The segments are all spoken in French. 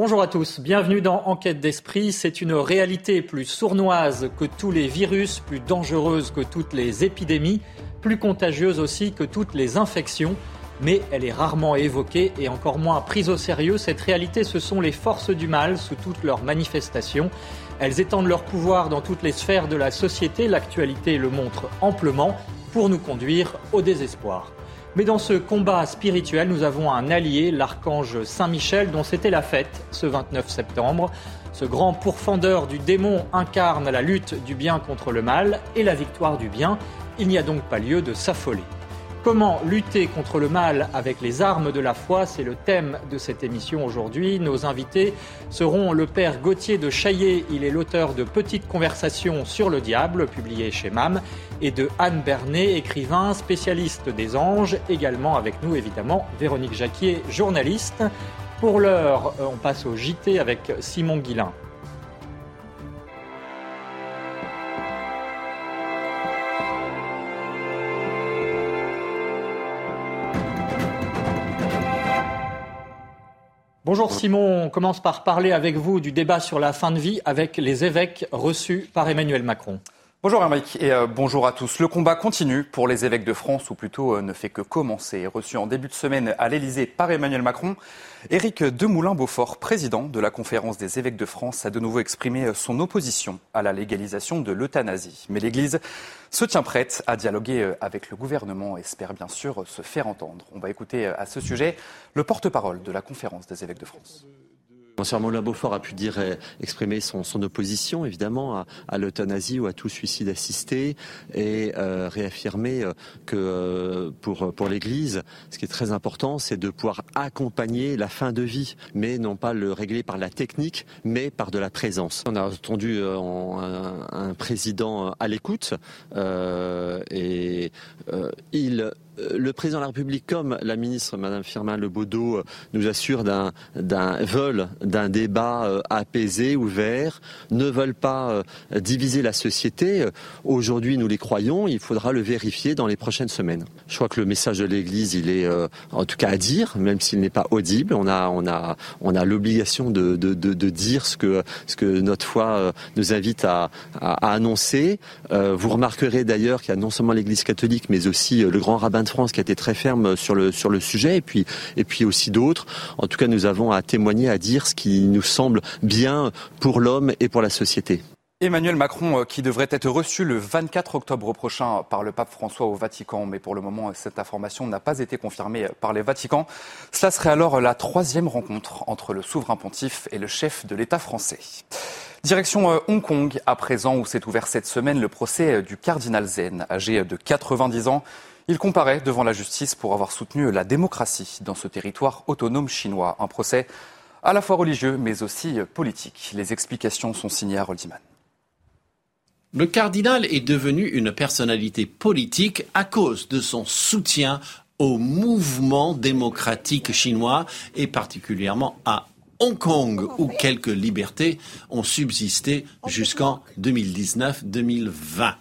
Bonjour à tous, bienvenue dans Enquête d'esprit. C'est une réalité plus sournoise que tous les virus, plus dangereuse que toutes les épidémies, plus contagieuse aussi que toutes les infections. Mais elle est rarement évoquée et encore moins prise au sérieux. Cette réalité, ce sont les forces du mal sous toutes leurs manifestations. Elles étendent leur pouvoir dans toutes les sphères de la société. L'actualité le montre amplement pour nous conduire au désespoir. Mais dans ce combat spirituel, nous avons un allié, l'archange Saint-Michel, dont c'était la fête ce 29 septembre. Ce grand pourfendeur du démon incarne la lutte du bien contre le mal et la victoire du bien. Il n'y a donc pas lieu de s'affoler. Comment lutter contre le mal avec les armes de la foi C'est le thème de cette émission aujourd'hui. Nos invités seront le père Gauthier de Chaillet, il est l'auteur de Petites conversations sur le diable, publié chez MAM, et de Anne Bernet, écrivain spécialiste des anges, également avec nous évidemment Véronique Jacquier, journaliste. Pour l'heure, on passe au JT avec Simon Guillain. Bonjour Simon, on commence par parler avec vous du débat sur la fin de vie avec les évêques reçus par Emmanuel Macron. Bonjour Eric et euh, bonjour à tous. Le combat continue pour les évêques de France, ou plutôt euh, ne fait que commencer. Reçu en début de semaine à l'Elysée par Emmanuel Macron, Éric Demoulin-Beaufort, président de la conférence des évêques de France, a de nouveau exprimé euh, son opposition à la légalisation de l'euthanasie. Mais l'Église se tient prête à dialoguer avec le gouvernement et espère bien sûr se faire entendre. On va écouter à ce sujet le porte-parole de la conférence des évêques de France. Monsieur Moulin Beaufort a pu dire, euh, exprimer son, opposition évidemment à, l'euthanasie ou à tout suicide assisté et euh, réaffirmer euh, que pour, pour l'Église, ce qui est très important, c'est de pouvoir accompagner la fin de vie, mais non pas le régler par la technique, mais par de la présence. On a entendu un, un, président à l'écoute et il euh, le président de la République comme la ministre Madame Firmin Lebaudot euh, nous assure d'un d'un vol, d'un débat euh, apaisé, ouvert, ne veulent pas diviser la société. Aujourd'hui, nous les croyons. Il faudra le vérifier dans les prochaines semaines. Je crois que le message de l'Église, il est en tout cas à dire, même s'il n'est pas audible. On a on a on a l'obligation de, de, de, de, dire ce que ce que notre foi nous invite à, à, à annoncer. Vous remarquerez d'ailleurs qu'il y a non seulement l'Église catholique, mais aussi le grand rabbin France qui a été très ferme sur le, sujet, et puis, et puis aussi d'autres. En tout cas, nous avons à témoigner, à dire ce qui nous semble bien pour l'homme et pour la société. Emmanuel Macron, euh, qui devrait être reçu le 24 octobre prochain par le pape François au Vatican, mais pour le moment, cette information n'a pas été confirmée par les Vaticans. Cela serait alors la troisième rencontre entre le souverain pontife et le chef de l'État français. Direction euh, Hong Kong, à présent, où s'est ouvert cette semaine le procès du cardinal Zen, âgé de 90 ans. Il comparaît devant la justice pour avoir soutenu la démocratie dans ce territoire autonome chinois. Un procès à la fois religieux mais aussi politique. Les explications sont signées à Roldiman. Le cardinal est devenu une personnalité politique à cause de son soutien au mouvement démocratique chinois et particulièrement à Hong Kong où quelques libertés ont subsisté jusqu'en 2019-2020.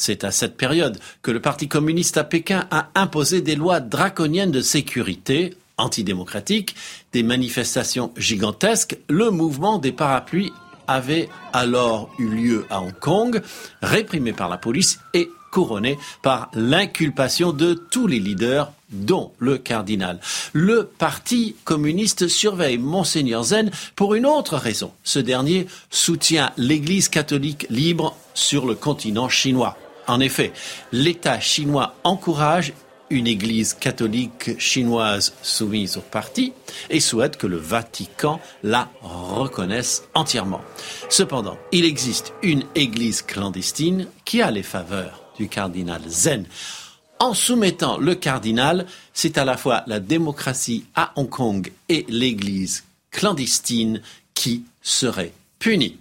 C'est à cette période que le Parti communiste à Pékin a imposé des lois draconiennes de sécurité antidémocratiques, des manifestations gigantesques. Le mouvement des parapluies avait alors eu lieu à Hong Kong, réprimé par la police et couronné par l'inculpation de tous les leaders dont le cardinal. Le Parti communiste surveille Monseigneur Zen pour une autre raison. Ce dernier soutient l'Église catholique libre sur le continent chinois. En effet, l'État chinois encourage une église catholique chinoise soumise au parti et souhaite que le Vatican la reconnaisse entièrement. Cependant, il existe une église clandestine qui a les faveurs du cardinal Zen. en soumettant le cardinal, c'est à la fois la démocratie à Hong Kong et l'Église clandestine qui seraient punis.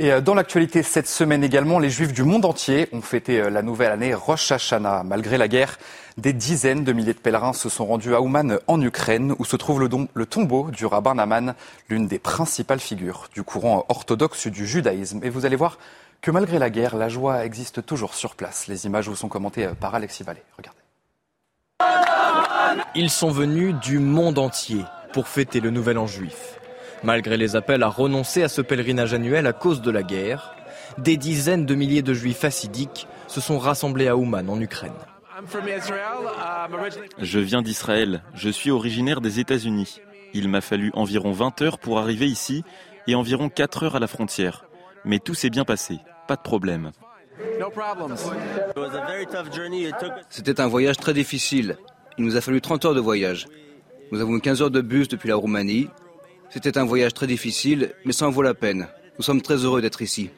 Et euh, dans l'actualité cette semaine également, les Juifs du monde entier ont fêté euh, la nouvelle année Rosh Hashanah. Malgré la guerre, des dizaines de milliers de pèlerins se sont rendus à Ouman en Ukraine, où se trouve le, tombeau du rabbin Naman, l'une des principales figures du courant orthodoxe du judaïsme. Et vous allez voir que malgré la guerre, la joie existe toujours sur place. Les images vous sont commentées euh, par Alexis Vallée. Regardez. Ils sont venus du monde entier pour fêter le Nouvel An juif. Malgré les appels à renoncer à ce pèlerinage annuel à cause de la guerre, des dizaines de milliers de juifs assidiques se sont rassemblés à Ouman en Ukraine. Je viens d'Israël, je suis originaire des États-Unis. Il m'a fallu environ 20 heures pour arriver ici et environ 4 heures à la frontière. Mais tout s'est bien passé, pas de problème. C'était un voyage très difficile. Il nous a fallu 30 heures de voyage. Nous avons 15 heures de bus depuis la Roumanie c'était un voyage très difficile, mais ça en vaut la peine. Nous sommes très heureux d'être ici.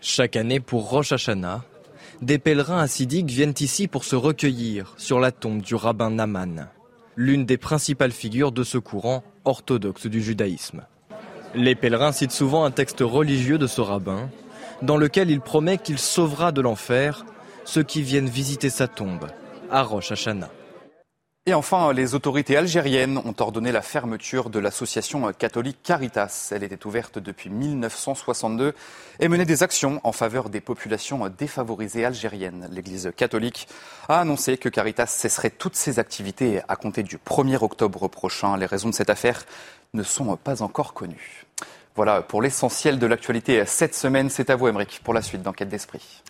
Chaque année pour Rosh Hashanah, des pèlerins assidiques viennent ici pour se recueillir sur la tombe du rabbin Naman, l'une des principales figures de ce courant orthodoxe du judaïsme. Les pèlerins citent souvent un texte religieux de ce rabbin, dans lequel il promet qu'il sauvera de l'enfer ceux qui viennent visiter sa tombe à Rosh Hashanah. Et enfin, les autorités algériennes ont ordonné la fermeture de l'association catholique Caritas. Elle était ouverte depuis 1962 et menait des actions en faveur des populations défavorisées algériennes. L'Église catholique a annoncé que Caritas cesserait toutes ses activités à compter du 1er octobre prochain. Les raisons de cette affaire ne sont pas encore connues. Voilà pour l'essentiel de l'actualité cette semaine. C'est à vous, Émeric, pour la suite d'Enquête d'Esprit.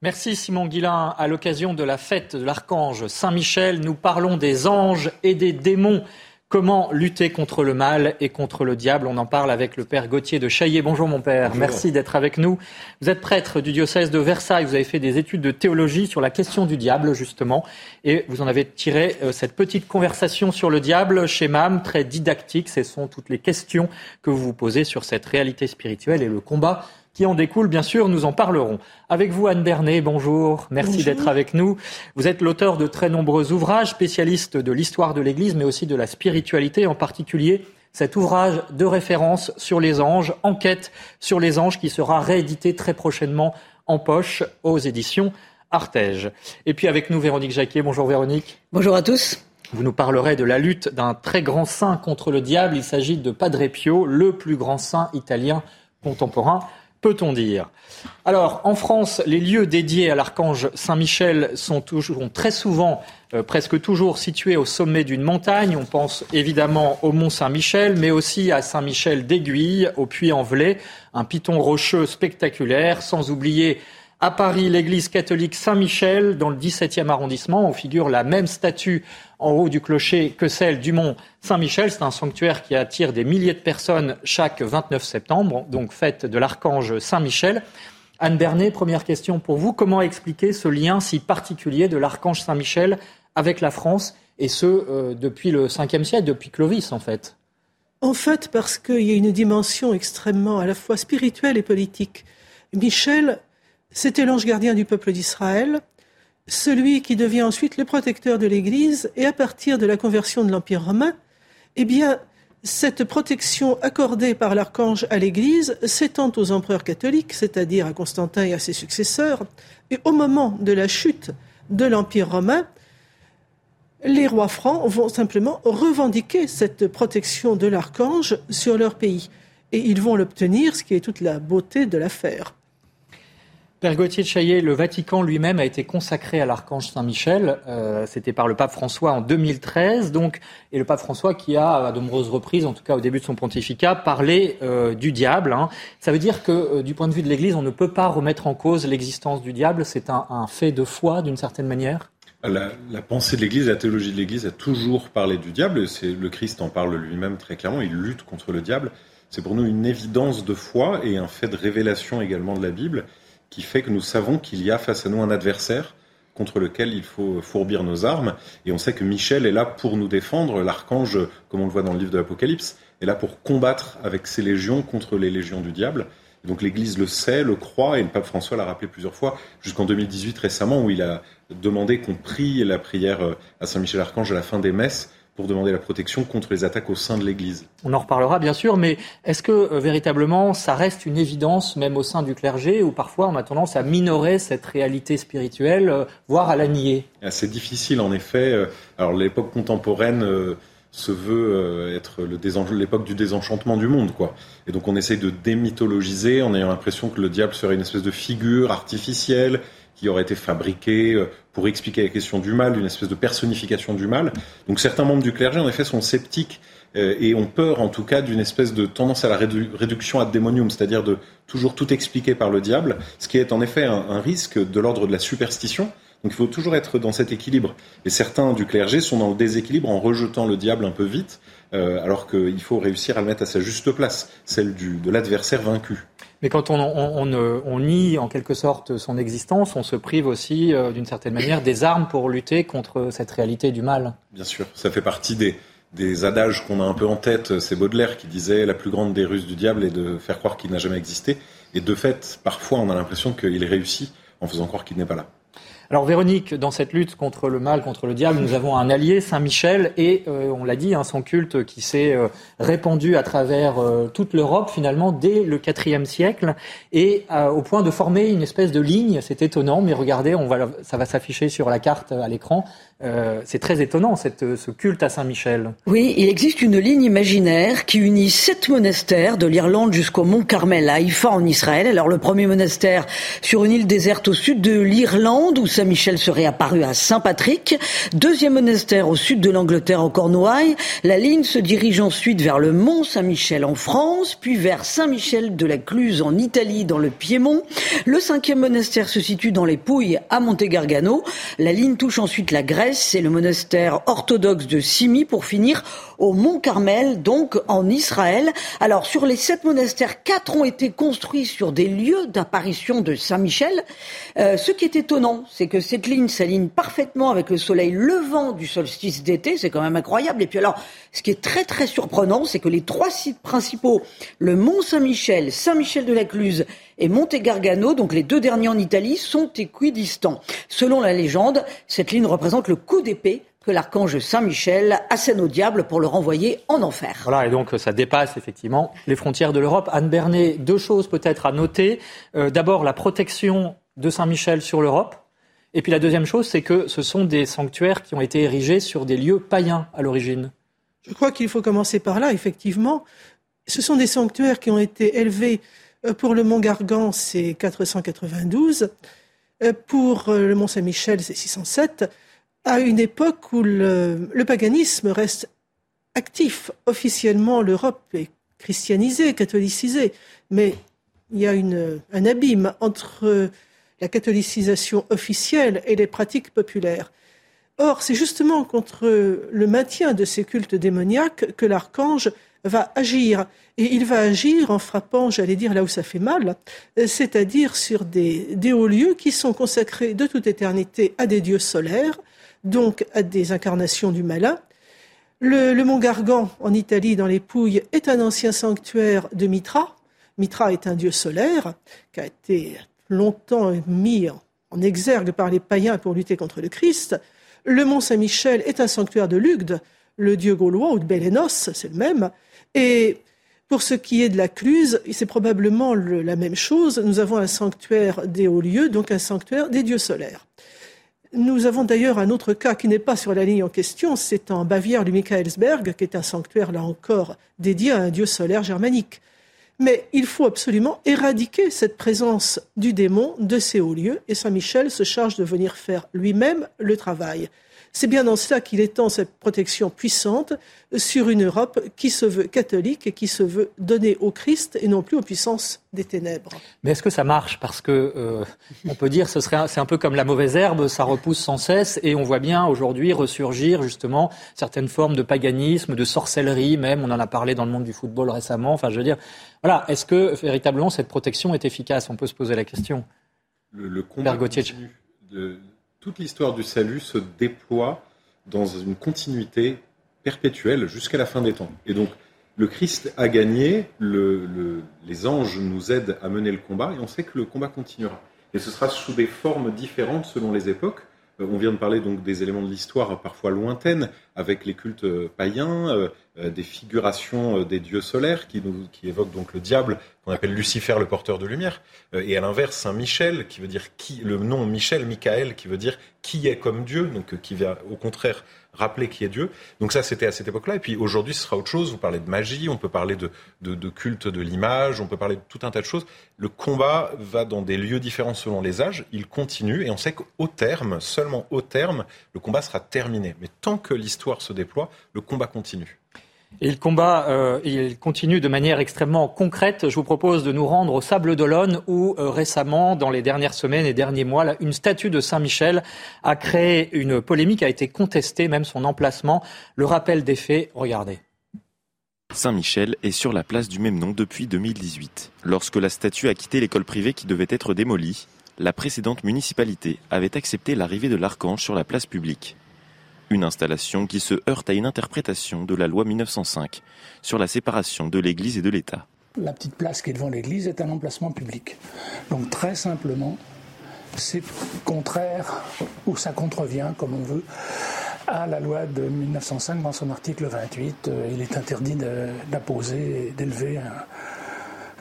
Merci Simon Guillain. À l'occasion de la fête de l'archange Saint-Michel, nous parlons des anges et des démons. Comment lutter contre le mal et contre le diable? On en parle avec le père Gauthier de Chaillé. Bonjour mon père, merci d'être avec nous. Vous êtes prêtre du diocèse de Versailles, vous avez fait des études de théologie sur la question du diable justement, et vous en avez tiré euh, cette petite conversation sur le diable chez MAM, très didactique. Ce sont toutes les questions que vous vous posez sur cette réalité spirituelle et le combat qui en découle, bien sûr, nous en parlerons. Avec vous, Anne Bernet, bonjour. Merci d'être avec nous. Vous êtes l'auteur de très nombreux ouvrages, spécialiste de l'histoire de l'Église, mais aussi de la spiritualité, en particulier cet ouvrage de référence sur les anges, Enquête sur les anges, qui sera réédité très prochainement en poche aux éditions Artege. Et puis avec nous, Véronique Jacquier. Bonjour Véronique. Bonjour à tous. Vous nous parlerez de la lutte d'un très grand saint contre le diable. Il s'agit de Padre Pio, le plus grand saint italien contemporain peut-on dire Alors, en France, les lieux dédiés à l'archange Saint-Michel sont, toujours, très souvent, euh, presque toujours situés au sommet d'une montagne. On pense évidemment au mont Saint-Michel, mais aussi à Saint-Michel d'Aiguille, au Puy-en-Velay, un piton rocheux spectaculaire, sans oublier à Paris, l'église catholique Saint-Michel, dans le 17e arrondissement, où figure la même statue en haut du clocher que celle du mont Saint-Michel. C'est un sanctuaire qui attire des milliers de personnes chaque 29 septembre, donc fête de l'archange Saint-Michel. Anne Bernet, première question pour vous. Comment expliquer ce lien si particulier de l'archange Saint-Michel avec la France, et ce, euh, depuis le 5e siècle, depuis Clovis en fait? En fait, parce qu'il y a une dimension extrêmement à la fois spirituelle et politique. Michel c'était l'ange gardien du peuple d'Israël, celui qui devient ensuite le protecteur de l'Église, et à partir de la conversion de l'Empire romain, eh bien, cette protection accordée par l'archange à l'Église s'étend aux empereurs catholiques, c'est-à-dire à Constantin et à ses successeurs, et au moment de la chute de l'Empire romain, les rois francs vont simplement revendiquer cette protection de l'archange sur leur pays. Et ils vont l'obtenir, ce qui est toute la beauté de l'affaire. Père Gauthier de Chaillet, le Vatican lui-même a été consacré à l'archange Saint-Michel. Euh, c'était par le pape François en 2013, donc, et le pape François qui a, à de nombreuses reprises, en tout cas au début de son pontificat, parlé euh, du diable. Hein. Ça veut dire que, euh, du point de vue de l'Église, on ne peut pas remettre en cause l'existence du diable. C'est un, fait de foi, d'une certaine manière? La, la pensée de l'Église, la théologie de l'Église a toujours parlé du diable. Le Christ en parle lui-même très clairement. Il lutte contre le diable. C'est pour nous une évidence de foi et un fait de révélation également de la Bible qui fait que nous savons qu'il y a face à nous un adversaire contre lequel il faut fourbir nos armes. Et on sait que Michel est là pour nous défendre. L'archange, comme on le voit dans le livre de l'Apocalypse, est là pour combattre avec ses légions contre les légions du diable. Donc l'Église le sait, le croit, et le pape François l'a rappelé plusieurs fois, jusqu'en 2018 récemment, où il a demandé qu'on prie la prière à Saint-Michel-Archange à la fin des messes pour demander la protection contre les attaques au sein de l'Église. On en reparlera bien sûr, mais est-ce que euh, véritablement ça reste une évidence même au sein du clergé, ou parfois on a tendance à minorer cette réalité spirituelle, euh, voire à la nier? C'est difficile en effet. Alors l'époque contemporaine se veut euh, être l'époque du désenchantement du monde, quoi. Et donc on essaye de démythologiser en ayant l'impression que le diable serait une espèce de figure artificielle qui aurait été fabriquée euh, pour expliquer la question du mal, une espèce de personnification du mal. Donc certains membres du clergé, en effet, sont sceptiques euh, et ont peur, en tout cas, d'une espèce de tendance à la réduction ad démonium, c'est-à-dire de toujours tout expliquer par le diable, ce qui est en effet un risque de l'ordre de la superstition, donc il faut toujours être dans cet équilibre. Et certains du clergé sont dans le déséquilibre en rejetant le diable un peu vite, euh, alors qu'il faut réussir à le mettre à sa juste place, celle du, de l'adversaire vaincu. Mais quand on, on, on, nie en quelque sorte son existence, on se prive aussi euh, d'une certaine manière des armes pour lutter contre cette réalité du mal. Bien sûr, ça fait partie des, des adages qu'on a un peu en tête. C'est Baudelaire qui disait la plus grande des ruses du diable est de faire croire qu'il n'a jamais existé. Et de fait, parfois, on a l'impression qu'il réussit en faisant croire qu'il n'est pas là. Alors Véronique, dans cette lutte contre le mal, contre le diable, nous avons un allié, Saint Michel, et euh, on l'a dit, hein, son culte qui s'est euh, répandu à travers euh, toute l'Europe finalement dès le IVe siècle, et au point de former une espèce de ligne. C'est étonnant, mais regardez, on va, ça va s'afficher sur la carte à l'écran. Euh, c'est très étonnant, cette, ce culte à Saint-Michel. Oui, il existe une ligne imaginaire qui unit sept monastères de l'Irlande jusqu'au mont Carmel à Haïfa en Israël. Alors le premier monastère sur une île déserte au sud de l'Irlande où Saint-Michel serait apparu à Saint-Patrick. Deuxième monastère au sud de l'Angleterre en Cornouailles. La ligne se dirige ensuite vers le mont Saint-Michel en France, puis vers Saint-Michel de la Cluse en Italie dans le Piémont. Le cinquième monastère se situe dans les Pouilles à Monte Gargano. La ligne touche ensuite la Grèce c'est le monastère orthodoxe de Simi pour finir au Mont Carmel, donc en Israël. Alors sur les sept monastères, quatre ont été construits sur des lieux d'apparition de Saint Michel. Euh, ce qui est étonnant, c'est que cette ligne s'aligne parfaitement avec le soleil levant du solstice d'été, c'est quand même incroyable. Et puis alors, ce qui est très très surprenant, c'est que les trois sites principaux, le Mont Saint-Michel, Saint-Michel de la Cluse et Monte Gargano, donc les deux derniers en Italie, sont équidistants. Selon la légende, cette ligne représente le coup d'épée que l'archange Saint-Michel assène au diable pour le renvoyer en enfer. Voilà, et donc ça dépasse effectivement les frontières de l'Europe. Anne Bernet, deux choses peut-être à noter. Euh, d'abord, la protection de Saint-Michel sur l'Europe. Et puis la deuxième chose, c'est que ce sont des sanctuaires qui ont été érigés sur des lieux païens à l'origine. Je crois qu'il faut commencer par là, effectivement. Ce sont des sanctuaires qui ont été élevés euh, pour le Mont Gargan, c'est 492. Euh, pour le Mont Saint-Michel, c'est 607 à une époque où le, paganisme reste actif. Officiellement, l'Europe est christianisée, catholicisée, mais il y a un abîme entre la catholicisation officielle et les pratiques populaires. Or, c'est justement contre le maintien de ces cultes démoniaques que l'archange va agir. Et il va agir en frappant, j'allais dire là où ça fait mal, c'est-à-dire sur des, des hauts lieux qui sont consacrés de toute éternité à des dieux solaires, donc à des incarnations du malin. Le, mont Gargan, en Italie, dans les Pouilles, est un ancien sanctuaire de Mitra. Mitra est un dieu solaire qui a été longtemps mis en exergue par les païens pour lutter contre le Christ. Le mont Saint-Michel est un sanctuaire de Lugde, le dieu gaulois, ou de Bélénos, c'est le même. Et pour ce qui est de la Cluse, c'est probablement la même chose. Nous avons un sanctuaire des hauts lieux, donc un sanctuaire des dieux solaires. Nous avons d'ailleurs un autre cas qui n'est pas sur la ligne en question, c'est en Bavière du Michaelsberg, qui est un sanctuaire, là encore, dédié à un dieu solaire germanique. Mais il faut absolument éradiquer cette présence du démon de ces hauts lieux, et Saint Michel se charge de venir faire lui-même le travail. C'est bien dans cela qu'il étend cette protection puissante sur une Europe qui se veut catholique et qui se veut donner au Christ et non plus aux puissances des ténèbres. Mais est-ce que ça marche? Parce que euh, on peut dire ce serait c'est un peu comme la mauvaise herbe, ça repousse sans cesse et on voit bien aujourd'hui ressurgir justement certaines formes de paganisme, de sorcellerie même. On en a parlé dans le monde du football récemment. Enfin, je veux dire, voilà, est-ce que véritablement cette protection est efficace? On peut se poser la question. Le, le combat continue de toute l'histoire du salut se déploie dans une continuité perpétuelle jusqu'à la fin des temps. Et donc, le Christ a gagné, les anges nous aident à mener le combat et on sait que le combat continuera. Et ce sera sous des formes différentes selon les époques. Euh, on vient de parler donc des éléments de l'histoire parfois lointaines, avec les cultes euh, païens, euh, des figurations des dieux solaires qui, nous, qui évoquent donc le diable, qu'on appelle Lucifer, le porteur de lumière, et à l'inverse Saint Michel, qui veut dire qui, le nom Michel, Michael, qui veut dire qui est comme Dieu, donc qui vient au contraire rappeler qui est Dieu. Donc ça, c'était à cette époque-là. Et puis aujourd'hui, ce sera autre chose. Vous parlez de magie, on peut parler de, de, culte de l'image, on peut parler de tout un tas de choses. Le combat va dans des lieux différents selon les âges. Il continue et on sait qu'au terme, seulement au terme, le combat sera terminé. Mais tant que l'histoire se déploie, le combat continue. Et combat, euh, il continue de manière extrêmement concrète. Je vous propose de nous rendre au Sable d'Olonne où euh, récemment, dans les dernières semaines et derniers mois, une statue de Saint-Michel a créé une polémique, a été contestée, même son emplacement. Le rappel des faits, regardez. Saint-Michel est sur la place du même nom depuis 2018. Lorsque la statue a quitté l'école privée qui devait être démolie, la précédente municipalité avait accepté l'arrivée de l'archange sur la place publique. Une installation qui se heurte à une interprétation de la loi 1905 sur la séparation de l'Église et de l'État. La petite place qui est devant l'Église est un emplacement public. Donc très simplement, c'est contraire ou ça contrevient, comme on veut, à la loi de 1905 dans son article 28. Euh, il est interdit d'apposer et d'élever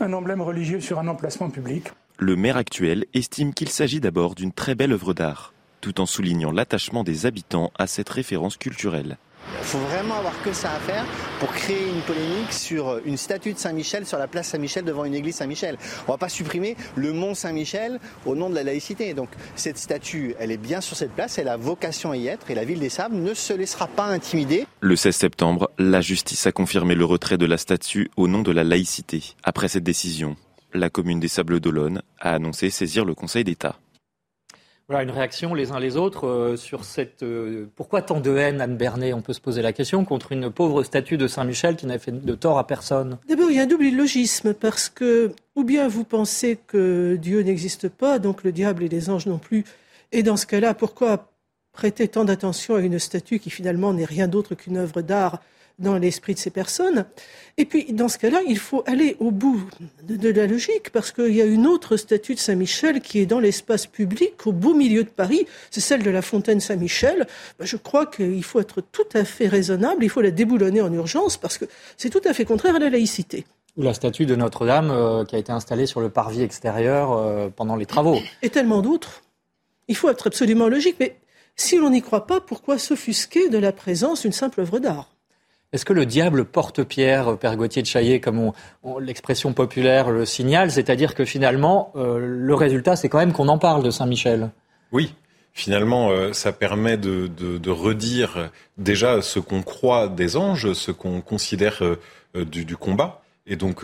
un emblème religieux sur un emplacement public. Le maire actuel estime qu'il s'agit d'abord d'une très belle œuvre d'art tout en soulignant l'attachement des habitants à cette référence culturelle. Il faut vraiment avoir que ça à faire pour créer une polémique sur une statue de Saint-Michel sur la place Saint-Michel devant une église Saint-Michel. On ne va pas supprimer le mont Saint-Michel au nom de la laïcité. Donc cette statue, elle est bien sur cette place, elle a vocation à y être et la ville des Sables ne se laissera pas intimider. Le 16 septembre, la justice a confirmé le retrait de la statue au nom de la laïcité. Après cette décision, la commune des Sables d'Olonne a annoncé saisir le Conseil d'État. Voilà une réaction les uns les autres euh, sur cette. Euh, pourquoi tant de haine, Anne Bernet On peut se poser la question contre une pauvre statue de Saint-Michel qui n'a fait de tort à personne? D'abord, il y a un double illogisme parce que, ou bien vous pensez que Dieu n'existe pas, donc le diable et les anges non plus, et dans ce cas-là, pourquoi prêter tant d'attention à une statue qui finalement n'est rien d'autre qu'une œuvre d'art? Dans l'esprit de ces personnes. Et puis, dans ce cas-là, il faut aller au bout de, la logique, parce qu'il y a une autre statue de Saint-Michel qui est dans l'espace public, au beau milieu de Paris, c'est celle de la fontaine Saint-Michel. Ben, je crois qu'il faut être tout à fait raisonnable, il faut la déboulonner en urgence, parce que c'est tout à fait contraire à la laïcité. Ou la statue de Notre-Dame euh, qui a été installée sur le parvis extérieur euh, pendant les travaux. Et tellement d'autres. Il faut être absolument logique, mais si l'on n'y croit pas, pourquoi s'offusquer de la présence d'une simple œuvre d'art? Est-ce que le diable porte pierre, Père Gauthier de Chaillet, comme l'expression populaire le signale C'est-à-dire que finalement, euh, le résultat, c'est quand même qu'on en parle de Saint-Michel? Oui, finalement, euh, ça permet de, redire déjà ce qu'on croit des anges, ce qu'on considère euh, du, combat. Et donc,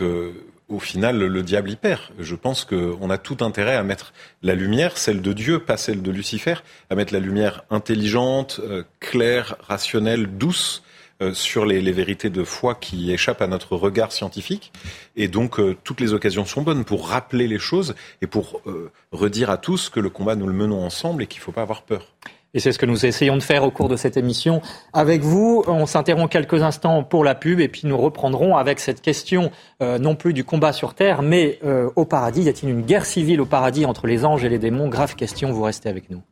au final, le, diable y perd. Je pense qu'on a tout intérêt à mettre la lumière, celle de Dieu, pas celle de Lucifer, à mettre la lumière intelligente, claire, rationnelle, douce euh, sur les, vérités de foi qui échappent à notre regard scientifique. Et donc, euh, toutes les occasions sont bonnes pour rappeler les choses et pour euh, redire à tous que le combat, nous le menons ensemble et qu'il ne faut pas avoir peur. Et c'est ce que nous essayons de faire au cours de cette émission avec vous. On s'interrompt quelques instants pour la pub et puis nous reprendrons avec cette question non plus du combat sur Terre, mais au paradis. Y a-t-il une guerre civile au paradis entre les anges et les démons? Grave question, vous restez avec nous.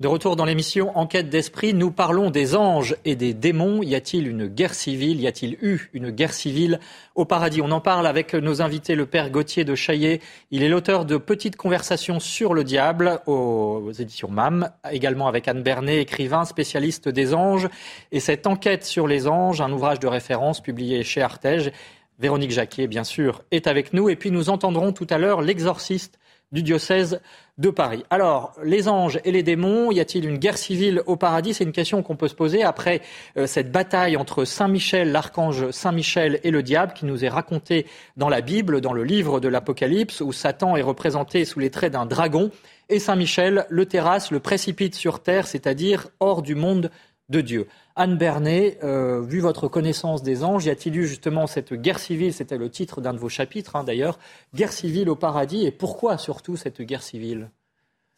De retour dans l'émission Enquête d'esprit, nous parlons des anges et des démons. Y a-t-il une guerre civile? Y a-t-il eu une guerre civile au paradis? On en parle avec nos invités, le père Gauthier de Chaillet. Il est l'auteur de Petites conversations sur le diable aux éditions MAM, également avec Anne Bernet, écrivain, spécialiste des anges. Et cette enquête sur les anges, un ouvrage de référence publié chez Artege. Véronique Jacquier, bien sûr, est avec nous. Et puis nous entendrons tout à l'heure l'exorciste du diocèse de Paris. Alors, les anges et les démons, y a-t-il une guerre civile au paradis? C'est une question qu'on peut se poser après euh, cette bataille entre Saint Michel, l'archange Saint Michel et le diable qui nous est racontée dans la Bible, dans le livre de l'Apocalypse, où Satan est représenté sous les traits d'un dragon et Saint Michel le terrasse, le précipite sur terre, c'est-à-dire hors du monde de Dieu. Anne Bernet, euh, vu votre connaissance des anges, y a-t-il eu justement cette guerre civile C'était le titre d'un de vos chapitres, hein, d'ailleurs. Guerre civile au paradis. Et pourquoi surtout cette guerre civile?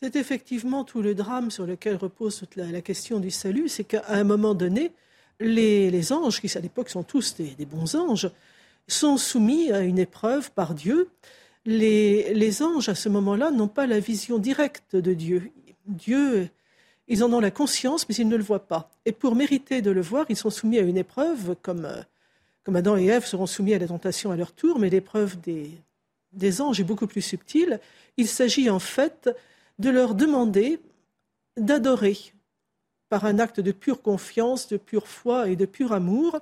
C'est effectivement tout le drame sur lequel repose toute la, question du salut, c'est qu'à un moment donné, les, anges, qui à l'époque sont tous des, bons anges, sont soumis à une épreuve par Dieu. Les, les anges, à ce moment-là, n'ont pas la vision directe de Dieu. Dieu, ils en ont la conscience, mais ils ne le voient pas. Et pour mériter de le voir, ils sont soumis à une épreuve, comme, comme Adam et Ève seront soumis à la tentation à leur tour, mais l'épreuve des, des anges est beaucoup plus subtile. Il s'agit en fait de leur demander d'adorer par un acte de pure confiance, de pure foi et de pur amour,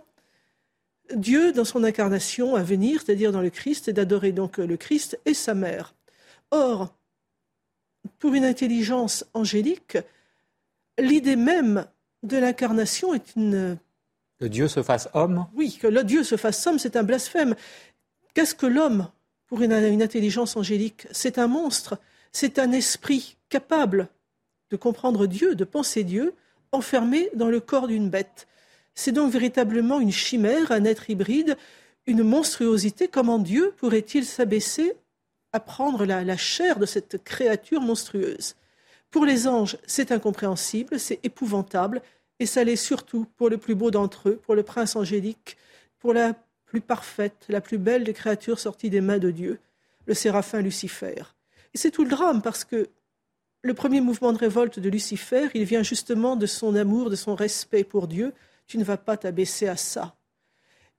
Dieu dans son incarnation à venir, c'est-à-dire dans le Christ, et d'adorer donc le Christ et sa mère. Or, pour une intelligence angélique, l'idée même de l'incarnation est une... Que Dieu se fasse homme Oui, que le Dieu se fasse homme, c'est un blasphème. Qu'est-ce que l'homme pour une, une intelligence angélique? C'est un monstre c'est un esprit capable de comprendre Dieu, de penser Dieu, enfermé dans le corps d'une bête. C'est donc véritablement une chimère, un être hybride, une monstruosité. Comment Dieu pourrait-il s'abaisser à prendre la, chair de cette créature monstrueuse? Pour les anges, c'est incompréhensible, c'est épouvantable, et ça l'est surtout pour le plus beau d'entre eux, pour le prince angélique, pour la plus parfaite, la plus belle des créatures sorties des mains de Dieu, le séraphin Lucifer. Et c'est tout le drame parce que le premier mouvement de révolte de Lucifer, il vient justement de son amour, de son respect pour Dieu. Tu ne vas pas t'abaisser à ça.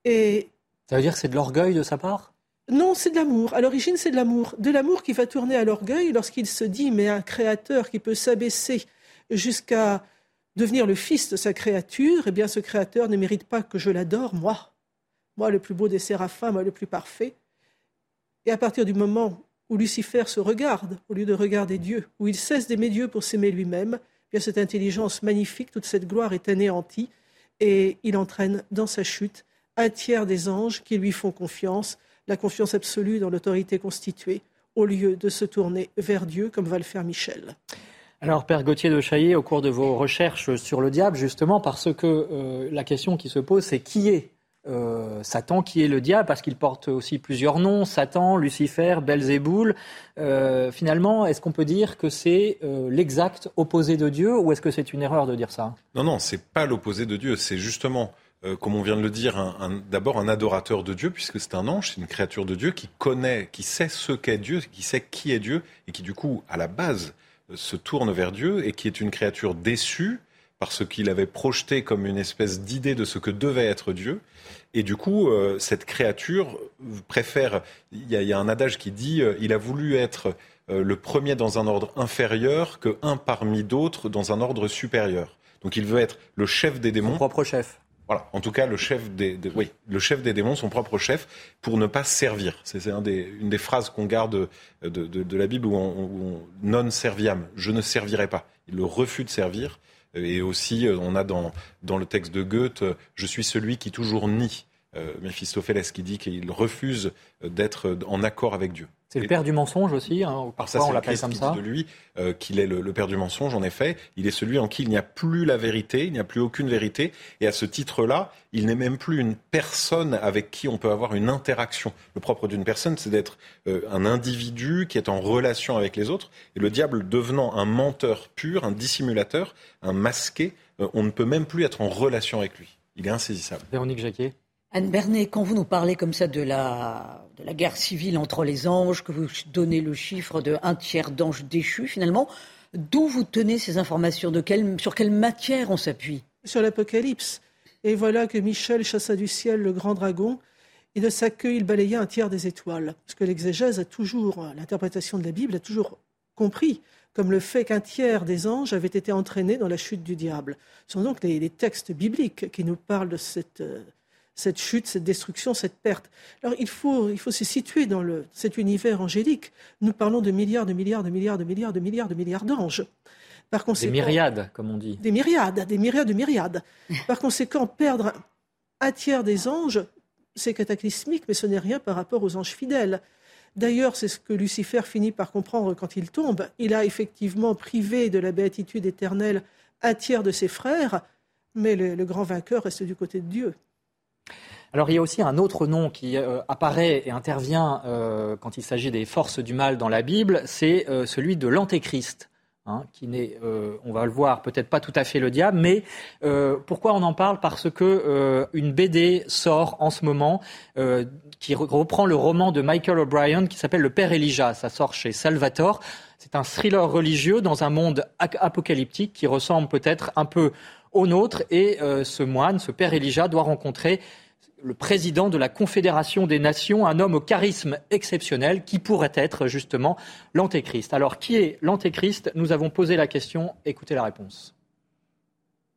Et ça veut dire que c'est de l'orgueil de sa part? Non, c'est de l'amour. À l'origine, c'est de l'amour. De l'amour qui va tourner à l'orgueil lorsqu'il se dit mais un créateur qui peut s'abaisser jusqu'à devenir le fils de sa créature, eh bien ce créateur ne mérite pas que je l'adore, moi. Moi, le plus beau des séraphins, moi, le plus parfait. Et à partir du moment où Lucifer se regarde au lieu de regarder Dieu, où il cesse d'aimer Dieu pour s'aimer lui-même, eh bien cette intelligence magnifique, toute cette gloire est anéantie et il entraîne dans sa chute un tiers des anges qui lui font confiance, la confiance absolue dans l'autorité constituée, au lieu de se tourner vers Dieu comme va le faire Michel. Alors, Père Gauthier de Chaillet, au cours de vos recherches sur le diable, justement, parce que euh, la question qui se pose, c'est qui est euh, Satan qui est le diable, parce qu'il porte aussi plusieurs noms, Satan, Lucifer, Belzéboul. Euh, finalement, est-ce qu'on peut dire que c'est euh, l'exact opposé de Dieu ou est-ce que c'est une erreur de dire ça? Non, non, c'est pas l'opposé de Dieu, c'est justement comme on vient de le dire, d'abord un adorateur de Dieu, puisque c'est un ange, c'est une créature de Dieu qui connaît, qui sait ce qu'est Dieu, qui sait qui est Dieu, et qui du coup, à la base, se tourne vers Dieu, et qui est une créature déçue parce qu'il avait projeté comme une espèce d'idée de ce que devait être Dieu, et du coup, euh, cette créature préfère. Il y, a un adage qui dit euh, il a voulu être euh, le premier dans un ordre inférieur que un parmi d'autres dans un ordre supérieur. Donc il veut être le chef des démons. Propre chef. Voilà, en tout cas le chef des, oui, le chef des démons, son propre chef, pour ne pas servir. C'est un des, une des phrases qu'on garde de, de, la Bible où on, non serviam, je ne servirai pas. Il le refus de servir. Et aussi, on a dans, dans le texte de Goethe, je suis celui qui toujours nie. Euh, Méphistophélès qui dit qu'il refuse d'être en accord avec Dieu. C'est le père du mensonge aussi, hein, parfois on l'appelle comme ça. de lui euh, qu'il est le, père du mensonge, en effet. Il est celui en qui il n'y a plus la vérité, il n'y a plus aucune vérité. Et à ce titre-là, il n'est même plus une personne avec qui on peut avoir une interaction. Le propre d'une personne, c'est d'être euh, un individu qui est en relation avec les autres. Et le diable devenant un menteur pur, un dissimulateur, un masqué, on ne peut même plus être en relation avec lui. Il est insaisissable. Véronique Jacquet Anne Bernet, quand vous nous parlez comme ça de la, de la guerre civile entre les anges, que vous donnez le chiffre de un tiers d'anges déchus, finalement, d'où vous tenez ces informations? De Sur quelle matière on s'appuie? Sur l'Apocalypse. Et voilà que Michel chassa du ciel le grand dragon, et de sa queue il balayait un tiers des étoiles. Parce que l'exégèse a toujours, l'interprétation de la Bible a toujours compris comme le fait qu'un tiers des anges avaient été entraînés dans la chute du diable. Ce sont donc les, les textes bibliques qui nous parlent de cette, euh, cette chute, cette destruction, cette perte. Alors il faut, il faut se situer dans le, cet univers angélique. Nous parlons de milliards, de milliards, de milliards, de milliards, de milliards, de milliards d'anges. Par conséquent, des myriades, comme on dit. Des myriades, des myriades de myriades. Par conséquent, perdre un tiers des anges, c'est cataclysmique, mais ce n'est rien par rapport aux anges fidèles. D'ailleurs, c'est ce que Lucifer finit par comprendre quand il tombe. Il a effectivement privé de la béatitude éternelle un tiers de ses frères, mais le grand vainqueur reste du côté de Dieu. Alors il y a aussi un autre nom qui euh, apparaît et intervient euh, quand il s'agit des forces du mal dans la Bible, c'est euh, celui de l'antéchrist. Hein, qui n'est, euh, on va le voir, peut-être pas tout à fait le diable, mais euh, pourquoi on en parle? Parce que euh, une BD sort en ce moment qui reprend le roman de Michael O'Brien qui s'appelle Le Père Elijah. Ça sort chez Salvatore. C'est un thriller religieux dans un monde apocalyptique qui ressemble peut-être un peu au nôtre. Et ce moine, ce Père Elijah, doit rencontrer le président de la Confédération des Nations, un homme au charisme exceptionnel qui pourrait être justement l'antéchrist. Alors qui est l'antéchrist? Nous avons posé la question, écoutez la réponse.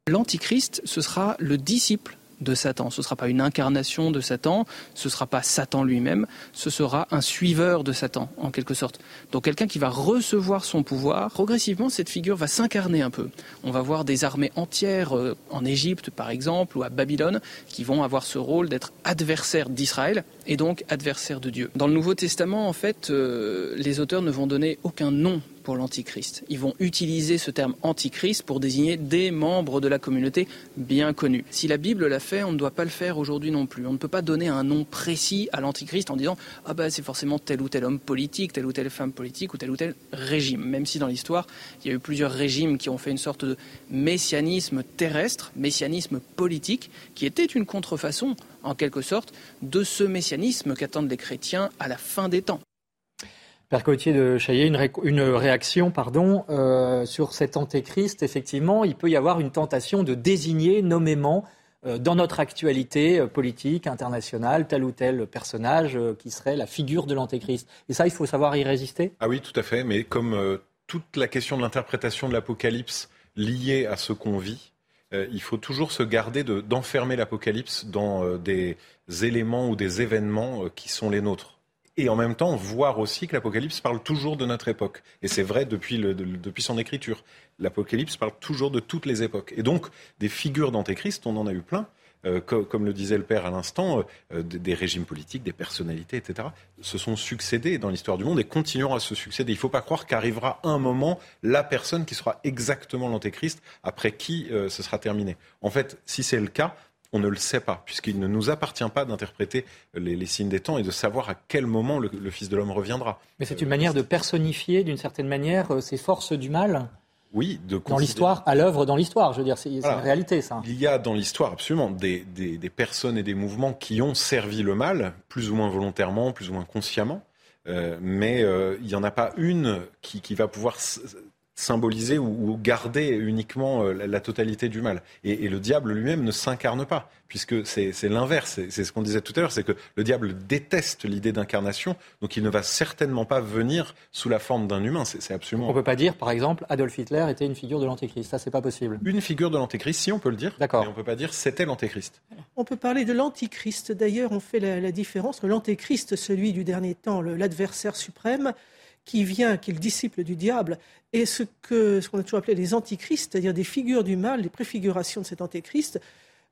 L'antichrist, ce sera le disciple de Satan. Ce ne sera pas une incarnation de Satan, ce ne sera pas Satan lui-même, ce sera un suiveur de Satan, en quelque sorte. Donc quelqu'un qui va recevoir son pouvoir, progressivement, cette figure va s'incarner un peu. On va voir des armées entières euh, en Égypte, par exemple, ou à Babylone, qui vont avoir ce rôle d'être adversaires d'Israël et donc adversaires de Dieu. Dans le Nouveau Testament, en fait, euh, les auteurs ne vont donner aucun nom l'antichrist. Ils vont utiliser ce terme antichrist pour désigner des membres de la communauté bien connus. Si la Bible l'a fait, on ne doit pas le faire aujourd'hui non plus. On ne peut pas donner un nom précis à l'antichrist en disant ah bah c'est forcément tel ou tel homme politique, telle ou telle femme politique ou tel ou tel régime. Même si dans l'histoire, il y a eu plusieurs régimes qui ont fait une sorte de messianisme terrestre, messianisme politique, qui était une contrefaçon en quelque sorte, de ce messianisme qu'attendent les chrétiens à la fin des temps. Père Cotier de Chaillet, une, réaction pardon, euh, sur cet antéchrist. Effectivement, il peut y avoir une tentation de désigner nommément euh, dans notre actualité euh, politique, internationale, tel ou tel personnage qui serait la figure de l'antéchrist. Et ça, il faut savoir y résister Ah oui, tout à fait. Mais comme toute la question de l'interprétation de l'Apocalypse liée à ce qu'on vit, il faut toujours se garder d'enfermer l'Apocalypse dans des éléments ou des événements qui sont les nôtres et en même temps voir aussi que l'Apocalypse parle toujours de notre époque. Et c'est vrai depuis, depuis son écriture. L'Apocalypse parle toujours de toutes les époques. Et donc, des figures d'Antéchrist, on en a eu plein. Euh, comme, le disait le père à l'instant, euh, des, régimes politiques, des personnalités, etc., se sont succédés dans l'histoire du monde et continueront à se succéder. Il ne faut pas croire qu'arrivera un moment la personne qui sera exactement l'antéchrist, après qui euh, ce sera terminé. En fait, si c'est le cas, on ne le sait pas, puisqu'il ne nous appartient pas d'interpréter les, signes des temps et de savoir à quel moment le, Fils de l'homme reviendra. Mais c'est une manière de personnifier, d'une certaine manière, euh, ces forces du mal oui, de dans l'histoire, à l'œuvre dans l'histoire. Je veux dire, c'est une réalité, ça. Il y a dans l'histoire absolument des, personnes et des mouvements qui ont servi le mal, plus ou moins volontairement, plus ou moins consciemment. Euh, mais euh, il n'y en a pas une qui, qui va pouvoir symboliser ou, garder uniquement euh, la, totalité du mal. Et, le diable lui-même ne s'incarne pas, puisque c'est l'inverse. C'est ce qu'on disait tout à l'heure, c'est que le diable déteste l'idée d'incarnation, donc il ne va certainement pas venir sous la forme d'un humain. C'est absolument. On peut pas dire, par exemple, Adolf Hitler était une figure de l'antéchrist. Ça, c'est pas possible. Une figure de l'antéchrist, si on peut le dire. D'accord. Mais on peut pas dire c'était l'antéchrist. On peut parler de l'antichrist. D'ailleurs, on fait la, la différence entre l'antéchrist, celui du dernier temps, l'adversaire suprême, qui vient, qui est le disciple du diable, et ce que ce qu'on a toujours appelé les antichrists, c'est-à-dire des figures du mal, les préfigurations de cet antéchrist.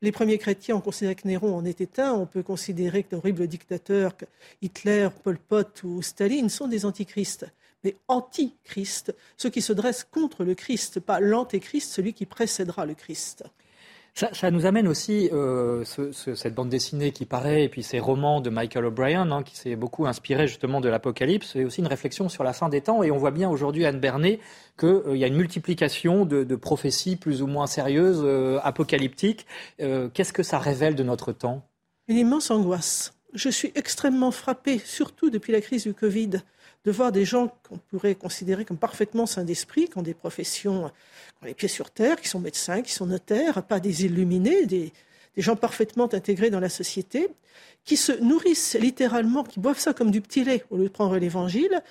Les premiers chrétiens ont considéré que Néron en était un. On peut considérer que d'horribles dictateurs, Hitler, Pol Pot ou Staline sont des antichrists. Mais antichrist, ceux qui se dressent contre le Christ, pas l'antéchrist, celui qui précédera le Christ. Ça, nous amène aussi euh, cette bande dessinée qui paraît, et puis ces romans de Michael O'Brien, hein, qui s'est beaucoup inspiré justement de l'Apocalypse, et aussi une réflexion sur la fin des temps. Et on voit bien aujourd'hui, Anne Bernet, qu'il euh, y a une multiplication de, prophéties plus ou moins sérieuses, euh, apocalyptiques. Qu'est-ce que ça révèle de notre temps? Une immense angoisse. Je suis extrêmement frappée, surtout depuis la crise du Covid, de voir des gens qu'on pourrait considérer comme parfaitement sains d'esprit, qui ont des professions, qui ont les pieds sur terre, qui sont médecins, qui sont notaires, pas des illuminés, des, gens parfaitement intégrés dans la société, qui se nourrissent littéralement, qui boivent ça comme du petit lait au lieu de prendre l'évangile,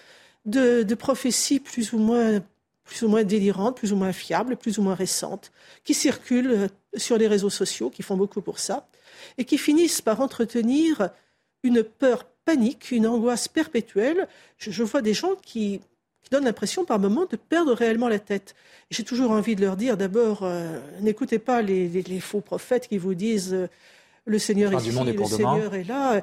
de, prophéties plus ou moins plus ou moins délirantes, plus ou moins fiables, plus ou moins récentes, qui circulent euh, sur les réseaux sociaux, qui font beaucoup pour ça, et qui finissent par entretenir une peur panique, une angoisse perpétuelle. Je, vois des gens qui, donnent l'impression par moments de perdre réellement la tête. J'ai toujours envie de leur dire d'abord, euh, n'écoutez pas les, faux prophètes qui vous disent euh, le Seigneur est ici, le Seigneur est là. Euh,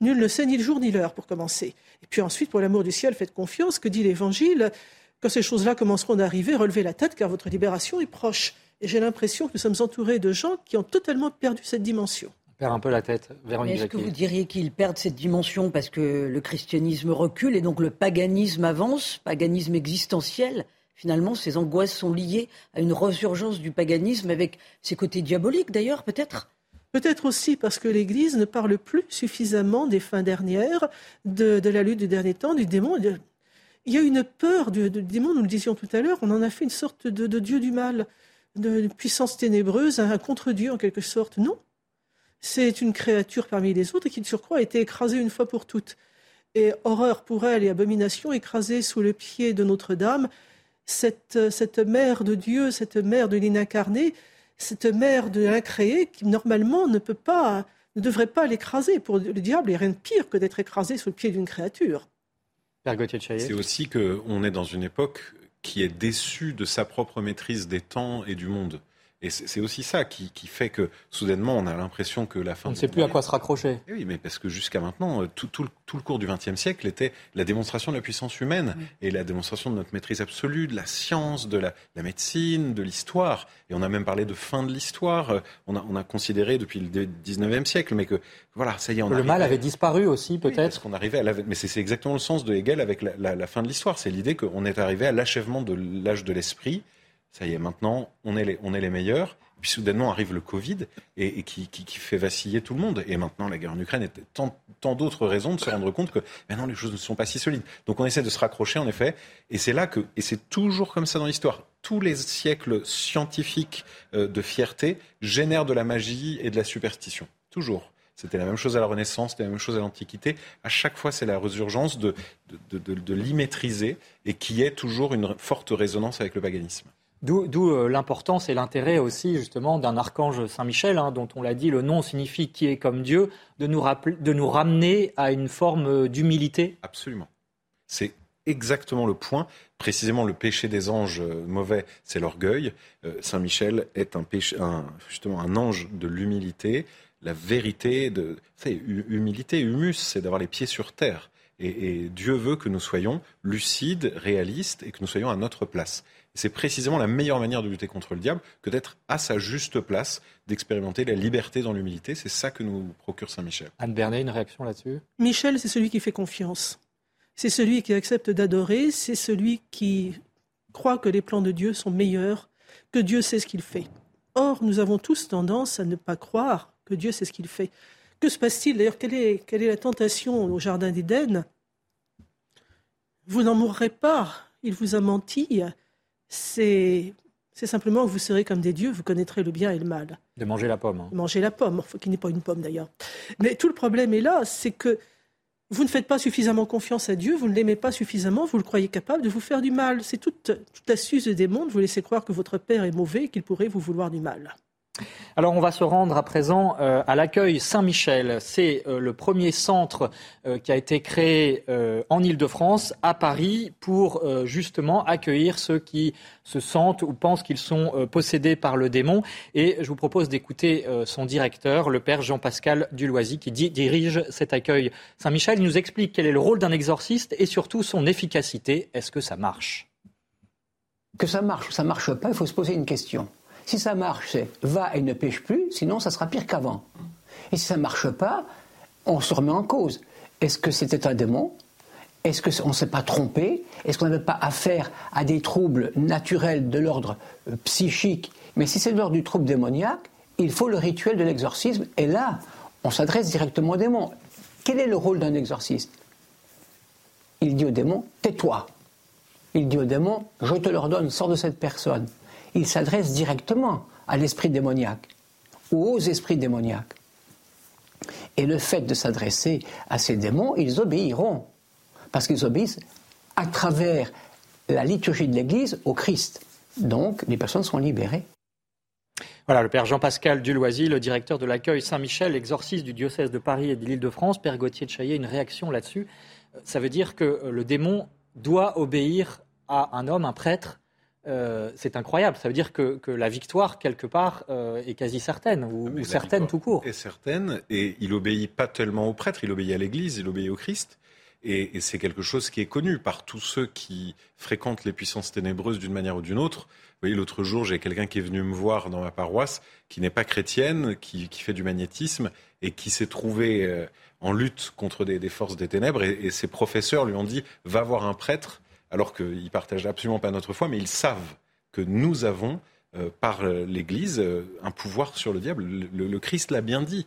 nul ne sait ni le jour ni l'heure pour commencer. Et puis ensuite, pour l'amour du ciel, faites confiance, que dit l'Évangile Quand ces choses-là commenceront d'arriver, relevez la tête car votre libération est proche. Et j'ai l'impression que nous sommes entourés de gens qui ont totalement perdu cette dimension perd un peu la tête. Est-ce que vous diriez qu'ils perdent cette dimension parce que le christianisme recule et donc le paganisme avance, paganisme existentiel finalement, ces angoisses sont liées à une resurgence du paganisme avec ses côtés diaboliques d'ailleurs, peut-être? Peut-être aussi parce que l'Église ne parle plus suffisamment des fins dernières, de, la lutte du dernier temps, du démon. Il y a une peur du, démon, nous le disions tout à l'heure, on en a fait une sorte de, dieu du mal, de, puissance ténébreuse, un contre-dieu en quelque sorte. Non, c'est une créature parmi les autres qui, de surcroît, a été écrasée une fois pour toutes. Et horreur pour elle et abomination écrasée sous le pied de Notre-Dame, cette, cette mère de Dieu, cette mère de l'inincarné, cette mère de l'incréé qui normalement ne peut pas, ne devrait pas l'écraser. Pour le diable, il n'y a rien de pire que d'être écrasé sous le pied d'une créature. C'est aussi qu'on est dans une époque qui est déçue de sa propre maîtrise des temps et du monde. Et c'est aussi ça qui, fait que soudainement on a l'impression que la fin. On ne sait plus à quoi se raccrocher. Eh oui, mais parce que jusqu'à maintenant, euh, tout, le cours du XXe siècle était la démonstration de la puissance humaine et la démonstration de notre maîtrise absolue, de la science, de la, médecine, de l'histoire. Et on a même parlé de fin de l'histoire. Euh, on a, on a considéré depuis le XIXe siècle, mais que voilà, ça y est, on Le mal avait disparu aussi, peut-être. qu'on arrivait à mais c'est exactement le sens de Hegel avec la, la fin de l'histoire. C'est l'idée qu'on est arrivé à l'achèvement de l'âge de l'esprit ça y est, maintenant, on est les, meilleurs. Puis soudainement arrive le Covid et, qui, fait vaciller tout le monde. Et maintenant, la guerre en Ukraine et tant, d'autres raisons de se rendre compte que maintenant les choses ne sont pas si solides. Donc on essaie de se raccrocher en effet. Et c'est là que, et c'est toujours comme ça dans l'histoire, tous les siècles scientifiques euh, de fierté génèrent de la magie et de la superstition. Toujours. C'était la même chose à la Renaissance, c'était la même chose à l'Antiquité. À chaque fois, c'est la résurgence de, de, de, et qui est toujours une forte résonance avec le paganisme. D'où euh, l'importance et l'intérêt aussi justement d'un archange Saint-Michel, hein, dont on l'a dit, le nom signifie qui est comme Dieu, de nous, de nous ramener à une forme euh, d'humilité. Absolument. C'est exactement le point. Précisément, le péché des anges euh, mauvais, c'est l'orgueil. Saint Michel est un, péché, justement un ange de l'humilité, la vérité, de, humilité, humus, c'est d'avoir les pieds sur terre. et, Dieu veut que nous soyons lucides, réalistes et que nous soyons à notre place. C'est précisément la meilleure manière de lutter contre le diable que d'être à sa juste place, d'expérimenter la liberté dans l'humilité. C'est ça que nous procure Saint Michel. Anne Bernet, une réaction là-dessus? Michel, c'est celui qui fait confiance. C'est celui qui accepte d'adorer. C'est celui qui croit que les plans de Dieu sont meilleurs, que Dieu sait ce qu'il fait. Or, nous avons tous tendance à ne pas croire que Dieu sait ce qu'il fait. Que se passe-t-il? D'ailleurs, quelle est, quelle est la tentation au Jardin d'Éden? Vous n'en mourrez pas. Il vous a menti c'est simplement que vous serez comme des dieux, vous connaîtrez le bien et le mal. De manger la pomme. Hein. Manger la pomme, qu'il n'est pas une pomme d'ailleurs. Mais tout le problème est là, c'est que vous ne faites pas suffisamment confiance à Dieu, vous ne l'aimez pas suffisamment, vous le croyez capable de vous faire du mal. C'est toute, toute astuce des mondes, vous laissez croire que votre Père est mauvais et qu'il pourrait vous vouloir du mal. Alors on va se rendre à présent euh, à l'accueil Saint-Michel. C'est euh, le premier centre euh, qui a été créé en Ile-de-France, à Paris, pour justement accueillir ceux qui se sentent ou pensent qu'ils sont possédés par le démon. Et je vous propose d'écouter son directeur, le père Jean-Pascal Duloisy, qui dirige cet accueil Saint-Michel. Il nous explique quel est le rôle d'un exorciste et surtout son efficacité. Est-ce que ça marche? Que ça marche ou ça marche pas, il faut se poser une question. Si ça marche, c'est va et ne pêche plus, sinon ça sera pire qu'avant. Et si ça ne marche pas, on se remet en cause. Est-ce que c'était un démon? Est-ce qu'on ne s'est pas trompé? Est-ce qu'on n'avait pas affaire à des troubles naturels de l'ordre euh, psychique? Mais si c'est de l'ordre du trouble démoniaque, il faut le rituel de l'exorcisme. Et là, on s'adresse directement au démon. Quel est le rôle d'un exorciste? Il dit au démon, tais-toi. Il dit au démon, je te l'ordonne, sors de cette personne il s'adresse directement à l'esprit démoniaque ou aux esprits démoniaques. Et le fait de s'adresser à ces démons, ils obéiront, parce qu'ils obéissent à travers la liturgie de l'Église au Christ. Donc, les personnes sont libérées. Voilà, le père Jean-Pascal Duloisy, le directeur de l'accueil Saint-Michel, exorciste du diocèse de Paris et de l'Île-de-France. Père Gauthier de Chaillet, une réaction là-dessus. Ça veut dire que le démon doit obéir à un homme, un prêtre, euh, c'est incroyable. Ça veut dire que, la victoire, quelque part, euh, est quasi certaine, ou, ah, certaine tout court. Est certaine, et il obéit pas tellement au prêtre, il obéit à l'Église, il obéit au Christ. Et, c'est quelque chose qui est connu par tous ceux qui fréquentent les puissances ténébreuses d'une manière ou d'une autre. Vous voyez, l'autre jour, j'ai quelqu'un qui est venu me voir dans ma paroisse, qui n'est pas chrétienne, qui, fait du magnétisme, et qui s'est trouvé euh, en lutte contre des, forces des ténèbres. Et, et ses professeurs lui ont dit, va voir un prêtre alors qu'ils partagent absolument pas notre foi, mais ils savent que nous avons euh, par euh, l'Église euh, un pouvoir sur le diable. Le, Christ l'a bien dit.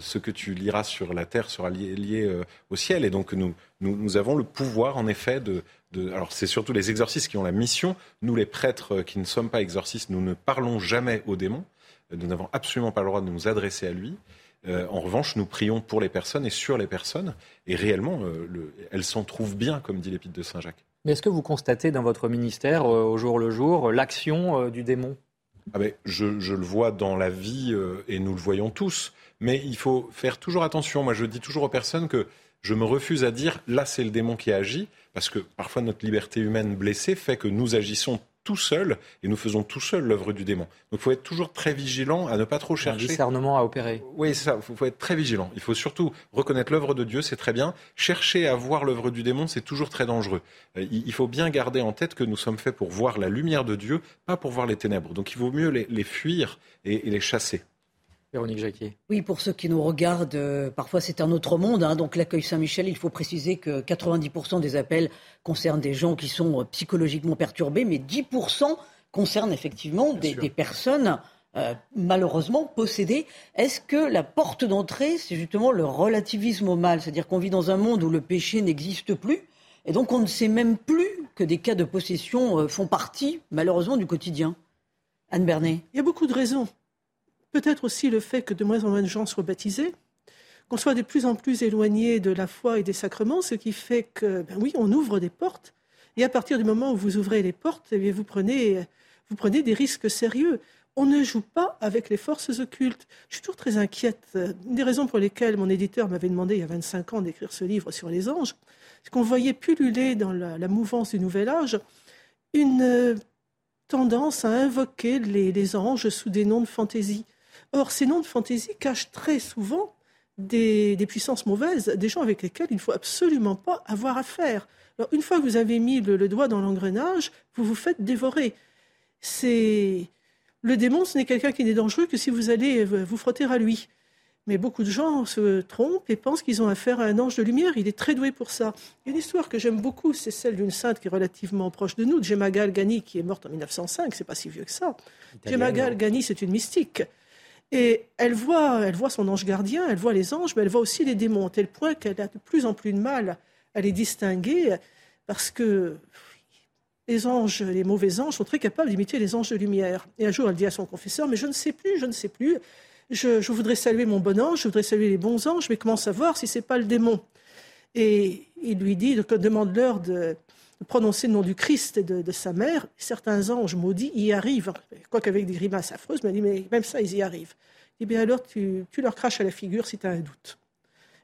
ce que tu liras sur la terre sera lié, au ciel. Et donc nous, avons le pouvoir, en effet, de... alors c'est surtout les exorcistes qui ont la mission. Nous, les prêtres qui ne sommes pas exorcistes, nous ne parlons jamais aux démons. Nous n'avons absolument pas le droit de nous adresser à lui. en revanche, nous prions pour les personnes et sur les personnes. Et réellement, elles s'en trouvent bien, comme dit l'épître de Saint Jacques. Mais est-ce que vous constatez dans votre ministère, euh, au jour le jour, l'action euh, du démon? Ah ben, je, le vois dans la vie euh, et nous le voyons tous. Mais il faut faire toujours attention. Moi, je dis toujours aux personnes que je me refuse à dire là, c'est le démon qui agit, parce que parfois notre liberté humaine blessée fait que nous agissons tout seul et nous faisons tout seul l'œuvre du démon. Donc il faut être toujours très vigilant à ne pas trop chercher. Un discernement à opérer. Oui, c'est ça. Il faut, être très vigilant. Il faut surtout reconnaître l'œuvre de Dieu, c'est très bien. Chercher à voir l'œuvre du démon, c'est toujours très dangereux. Euh, il faut bien garder en tête que nous sommes faits pour voir la lumière de Dieu, pas pour voir les ténèbres. Donc il vaut mieux les, fuir et les chasser. Véronique Jacquier. Oui, pour ceux qui nous regardent, euh, parfois c'est un autre monde. Hein. donc l'accueil Saint-Michel, il faut préciser que 90% des appels concernent des gens qui sont euh, psychologiquement perturbés, mais 10% concernent effectivement des, personnes euh, malheureusement possédées. Est-ce que la porte d'entrée, c'est justement le relativisme au mal? C'est-à-dire qu'on vit dans un monde où le péché n'existe plus, et donc on ne sait même plus que des cas de possession font partie, malheureusement, du quotidien. Anne Bernet. Il y a beaucoup de raisons. Peut-être aussi le fait que de moins en moins de gens soient baptisés, qu'on soit de plus en plus éloigné de la foi et des sacrements, ce qui fait que, ben oui, on ouvre des portes. Et à partir du moment où vous ouvrez les portes, eh vous, prenez, vous prenez des risques sérieux. On ne joue pas avec les forces occultes. Je suis toujours très inquiète. Une des raisons pour lesquelles mon éditeur m'avait demandé il y a 25 ans d'écrire ce livre sur les anges, c'est qu'on voyait pulluler dans la, mouvance du Nouvel Âge une tendance à invoquer les anges sous des noms de fantaisie. Or, ces noms de fantaisie cachent très souvent des, puissances mauvaises, des gens avec lesquels il ne faut absolument pas avoir affaire. Alors, une fois que vous avez mis le, doigt dans l'engrenage, vous vous faites dévorer. C'est le démon, ce n'est quelqu'un qui n'est dangereux que si vous allez vous frotter à lui. Mais beaucoup de gens se trompent et pensent qu'ils ont affaire à un ange de lumière. Il est très doué pour ça. une histoire que j'aime beaucoup, c'est celle d'une sainte qui est relativement proche de nous, Gemma Galgani, qui est morte en 1905. C'est pas si vieux que ça. Gemma Galgani, c'est une mystique. Et elle voit, elle voit son ange gardien, elle voit les anges, mais elle voit aussi les démons, à tel point qu'elle a de plus en plus de mal à les distinguer, parce que les anges, les mauvais anges, sont très capables d'imiter les anges de lumière. Et un jour, elle dit à son confesseur, mais je ne sais plus, je ne sais plus, je, voudrais saluer mon bon ange, je voudrais saluer les bons anges, mais comment savoir si ce n'est pas le démon? Et il lui dit, demande-leur de, de prononcer le nom du Christ et de, sa mère, certains anges maudits y arrivent, quoique avec des grimaces affreuses, mais, mais même ça, ils y arrivent. Dit, bien alors, tu, leur craches à la figure si tu as un doute.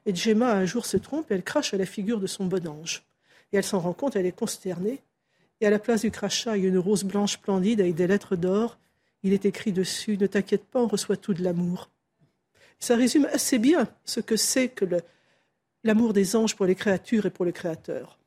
Et Gemma, un jour, se trompe et elle crache à la figure de son bon ange. Et elle s'en rend compte, elle est consternée. Et à la place du crachat, il y a une rose blanche splendide avec des lettres d'or. Il est écrit dessus Ne t'inquiète pas, on reçoit tout de l'amour. Ça résume assez bien ce que c'est que l'amour des anges pour les créatures et pour le Créateur.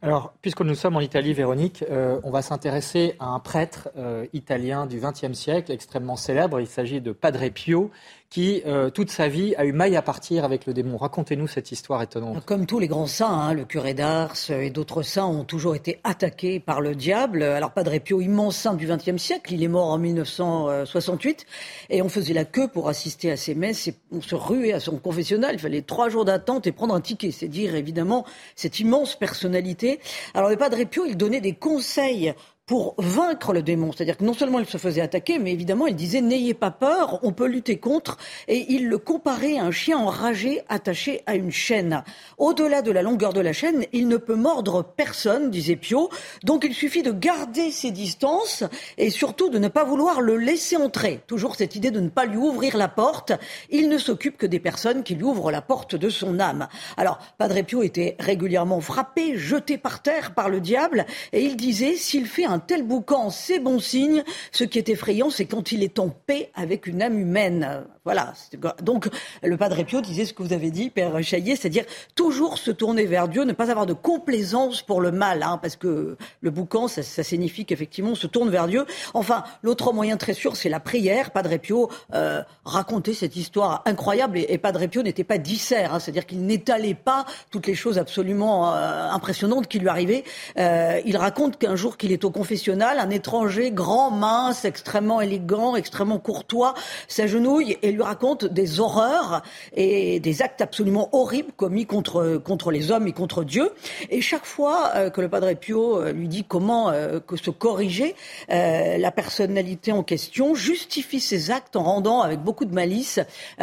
Alors, puisque nous sommes en Italie, Véronique, euh, on va s'intéresser à un prêtre euh, italien du XXe siècle, extrêmement célèbre. Il s'agit de Padre Pio, qui, euh, toute sa vie, a eu maille à partir avec le démon. Racontez-nous cette histoire étonnante. Comme tous les grands saints, hein, le curé d'Ars et d'autres saints ont toujours été attaqués par le diable. Alors Padre Pio, immense saint du XXe siècle, il est mort en 1968 et on faisait la queue pour assister à ses messes et on se ruait à son confessionnal. Il fallait trois jours d'attente et prendre un ticket. C'est dire évidemment cette immense personnalité. Alors le Padre Pio, il donnait des conseils pour vaincre le démon. C'est-à-dire que non seulement il se faisait attaquer, mais évidemment il disait n'ayez pas peur, on peut lutter contre. Et il le comparait à un chien enragé attaché à une chaîne. Au-delà de la longueur de la chaîne, il ne peut mordre personne, disait Pio. Donc il suffit de garder ses distances et surtout de ne pas vouloir le laisser entrer. Toujours cette idée de ne pas lui ouvrir la porte. Il ne s'occupe que des personnes qui lui ouvrent la porte de son âme. Alors Padre Pio était régulièrement frappé, jeté par terre par le diable, et il disait s'il fait un tel boucan, c'est bon signe. Ce qui est effrayant, c'est quand il est en paix avec une âme humaine. Voilà. Donc, le Padre Pio disait ce que vous avez dit, Père Chaillet, c'est-à-dire toujours se tourner vers Dieu, ne pas avoir de complaisance pour le mal, hein, parce que le boucan, ça, signifie qu'effectivement, on se tourne vers Dieu. Enfin, l'autre moyen très sûr, c'est la prière. Padre Pio euh, racontait cette histoire incroyable, et, Padre Pio n'était pas dissert, hein, c'est-à-dire qu'il n'étalait pas toutes les choses absolument euh, impressionnantes qui lui arrivaient. Euh, il raconte qu'un jour qu'il est au confessionnal, un étranger grand, mince, extrêmement élégant, extrêmement courtois, s'agenouille et raconte des horreurs et des actes absolument horribles commis contre, contre les hommes et contre Dieu. Et chaque fois euh, que le Padre Pio euh, lui dit comment euh, que se corriger, la personnalité en question justifie ses actes en rendant avec beaucoup de malice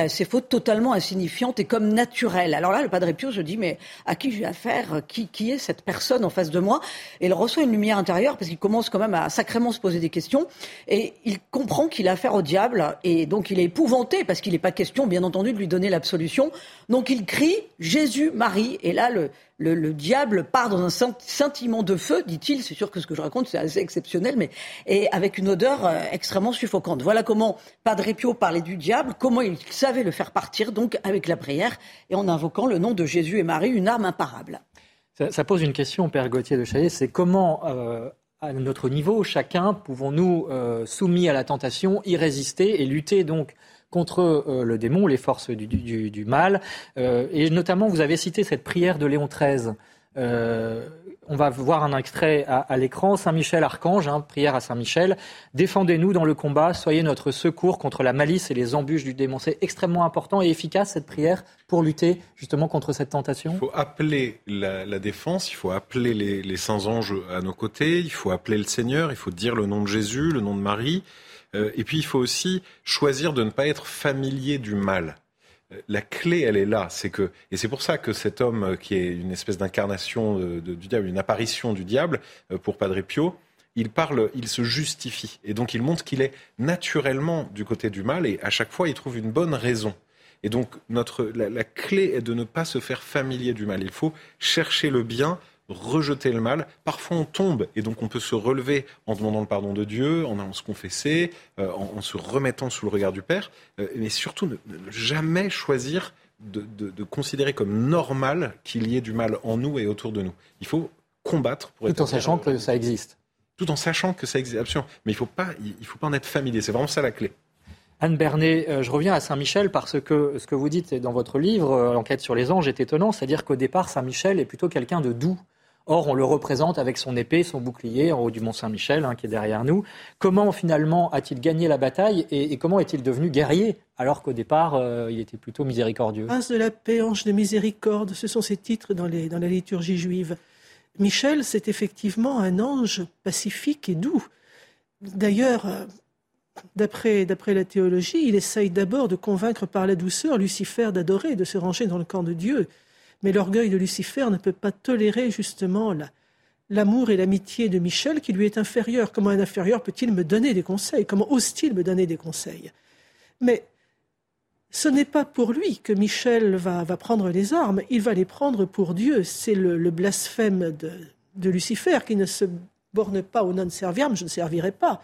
ses fautes totalement insignifiantes et comme naturelles. Alors là, le Padre Pio se dit, mais à qui j'ai affaire qui, qui est cette personne en face de moi? Et il reçoit une lumière intérieure parce qu'il commence quand même à sacrément se poser des questions et il comprend qu'il a affaire au diable et donc il est épouvanté parce qu'il n'est pas question, bien entendu, de lui donner l'absolution. Donc il crie Jésus, Marie. Et là, le, le, diable part dans un sentiment de feu, dit-il. C'est sûr que ce que je raconte, c'est assez exceptionnel, mais et avec une odeur euh, extrêmement suffocante. Voilà comment Padre Pio parlait du diable, comment il savait le faire partir, donc avec la prière et en invoquant le nom de Jésus et Marie, une arme imparable. Ça, pose une question, Père Gauthier de Chaillet, c'est comment euh, à notre niveau, chacun, pouvons-nous, euh, soumis à la tentation, y résister et lutter donc contre euh, le démon, les forces du, mal. Euh, et notamment, vous avez cité cette prière de Léon XIII. on va voir un extrait à, l'écran. Saint Michel Archange, hein, prière à Saint Michel. Défendez-nous dans le combat, soyez notre secours contre la malice et les embûches du démon. C'est extrêmement important et efficace cette prière pour lutter justement contre cette tentation. Il faut appeler la, défense, il faut appeler les saints anges à nos côtés, il faut appeler le Seigneur, il faut dire le nom de Jésus, le nom de Marie. Euh, et puis il faut aussi choisir de ne pas être familier du mal. Euh, la clé, elle est là, c'est que, et c'est pour ça que cet homme euh, qui est une espèce d'incarnation du diable, une apparition du diable pour Padre Pio, il parle, il se justifie, et donc il montre qu'il est naturellement du côté du mal, et à chaque fois il trouve une bonne raison. Et donc notre, la clé est de ne pas se faire familier du mal. Il faut chercher le bien rejeter le mal. Parfois, on tombe et donc on peut se relever en demandant le pardon de Dieu, en allant se confesser, euh, en, se remettant sous le regard du Père, euh, mais surtout ne, jamais choisir de, considérer comme normal qu'il y ait du mal en nous et autour de nous. Il faut combattre pour tout en sachant que ça existe. Tout en sachant que ça existe, absolument. Mais il ne faut, pas, il faut pas en être familier. C'est vraiment ça la clé. Anne Bernet, euh, je reviens à Saint-Michel parce que ce que vous dites dans votre livre, L'enquête sur les anges, est étonnant. C'est-à-dire qu'au départ, Saint-Michel est plutôt quelqu'un de doux. Or, on le représente avec son épée, son bouclier en haut du Mont Saint-Michel, hein, qui est derrière nous. Comment finalement a-t-il gagné la bataille et, comment est-il devenu guerrier alors qu'au départ, euh, il était plutôt miséricordieux? Prince de la paix, ange de miséricorde, ce sont ses titres dans, dans la liturgie juive. Michel, c'est effectivement un ange pacifique et doux. D'ailleurs, euh, d'après la théologie, il essaye d'abord de convaincre par la douceur Lucifer d'adorer, de se ranger dans le camp de Dieu. Mais l'orgueil de Lucifer ne peut pas tolérer justement l'amour et l'amitié de Michel qui lui est inférieur. Comment un inférieur peut-il me donner des conseils? Comment ose-t-il me donner des conseils? Mais ce n'est pas pour lui que Michel va, prendre les armes, il va les prendre pour Dieu. C'est le, blasphème de, Lucifer qui ne se borne pas au non serviam, je ne servirai pas,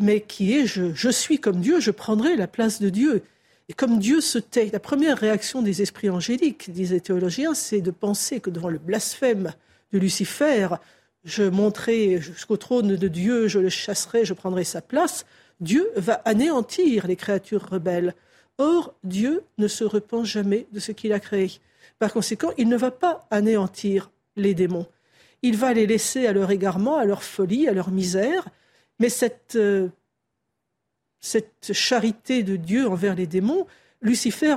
mais qui est je suis comme Dieu, je prendrai la place de Dieu. Et comme Dieu se tait, la première réaction des esprits angéliques, disaient les théologiens, c'est de penser que devant le blasphème de Lucifer, je monterai jusqu'au trône de Dieu, je le chasserai, je prendrai sa place. Dieu va anéantir les créatures rebelles. Or, Dieu ne se repent jamais de ce qu'il a créé. Par conséquent, il ne va pas anéantir les démons. Il va les laisser à leur égarement, à leur folie, à leur misère. Mais cette euh, cette charité de Dieu envers les démons, Lucifer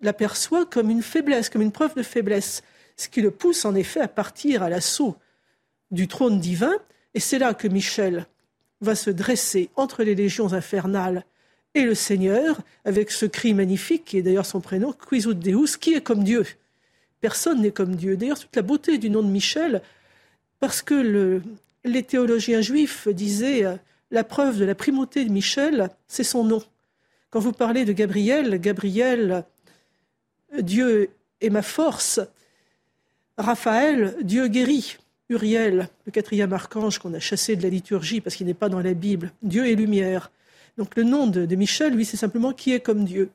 l'aperçoit comme une faiblesse, comme une preuve de faiblesse, ce qui le pousse en effet à partir à l'assaut du trône divin. Et c'est là que Michel va se dresser entre les légions infernales et le Seigneur, avec ce cri magnifique qui est d'ailleurs son prénom, Quisut Deus, qui est comme Dieu. Personne n'est comme Dieu. D'ailleurs, toute la beauté du nom de Michel, parce que les théologiens juifs disaient euh, la preuve de la primauté de Michel, c'est son nom. Quand vous parlez de Gabriel, Gabriel, Dieu est ma force. Raphaël, Dieu guérit. Uriel, le quatrième archange qu'on a chassé de la liturgie parce qu'il n'est pas dans la Bible, Dieu est lumière. Donc le nom de, Michel, lui, c'est simplement qui est comme Dieu.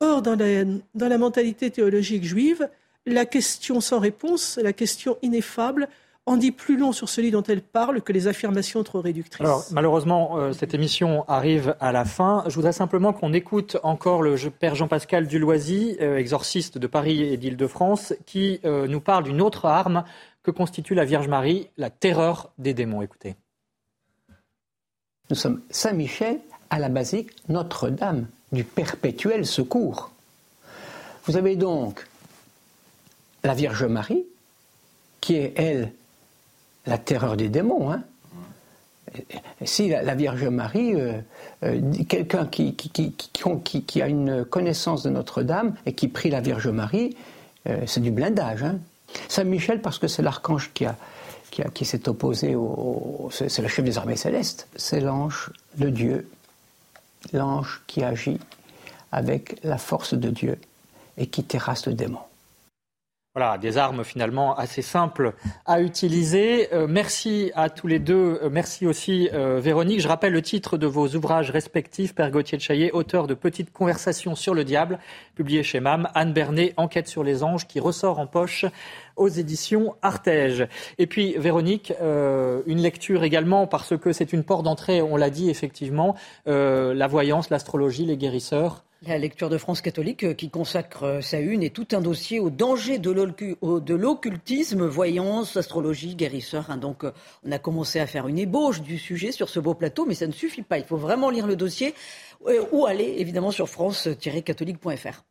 Or, dans la mentalité théologique juive, la question sans réponse, la question ineffable, en dit plus long sur celui dont elle parle que les affirmations trop réductrices. Alors, malheureusement, euh, cette émission arrive à la fin. Je voudrais simplement qu'on écoute encore le père Jean-Pascal Duloisy, euh, exorciste de Paris et d'Île-de-France, qui euh, nous parle d'une autre arme que constitue la Vierge Marie, la terreur des démons. Écoutez. Nous sommes Saint-Michel à la basique Notre-Dame du perpétuel secours. Vous avez donc la Vierge Marie, qui est, elle, la terreur des démons. Hein. Si la, Vierge Marie, euh, euh, quelqu'un qui a une connaissance de Notre-Dame et qui prie la Vierge Marie, euh, c'est du blindage. Hein. Saint Michel, parce que c'est l'archange qui, s'est opposé au. c'est le chef des armées célestes. C'est l'ange de Dieu, l'ange qui agit avec la force de Dieu et qui terrasse le démon. Voilà, des armes finalement assez simples à utiliser. Euh, merci à tous les deux. Euh, merci aussi euh, Véronique. Je rappelle le titre de vos ouvrages respectifs. Père Gauthier de Chaillet, auteur de Petites conversations sur le diable, publié chez MAM. Anne Bernet, Enquête sur les anges, qui ressort en poche aux éditions Artege. Et puis Véronique, une lecture également parce que c'est une porte d'entrée, on l'a dit effectivement, la voyance, l'astrologie, les guérisseurs. La lecture de France catholique euh, qui consacre euh, sa une et tout un dossier au danger de l'occultisme, voyance, astrologie, guérisseur. Hein. Donc euh, on a commencé à faire une ébauche du sujet sur ce beau plateau, mais ça ne suffit pas. Il faut vraiment lire le dossier ou aller évidemment sur france-catholique.fr.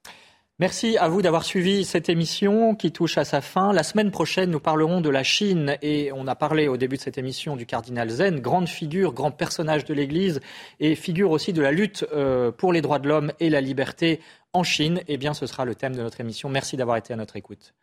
Merci à vous d'avoir suivi cette émission qui touche à sa fin. La semaine prochaine, nous parlerons de la Chine et on a parlé au début de cette émission du cardinal Zen, grande figure, grand personnage de l'Église et figure aussi de la lutte euh, pour les droits de l'homme et la liberté en Chine. Eh bien, ce sera le thème de notre émission. Merci d'avoir été à notre écoute.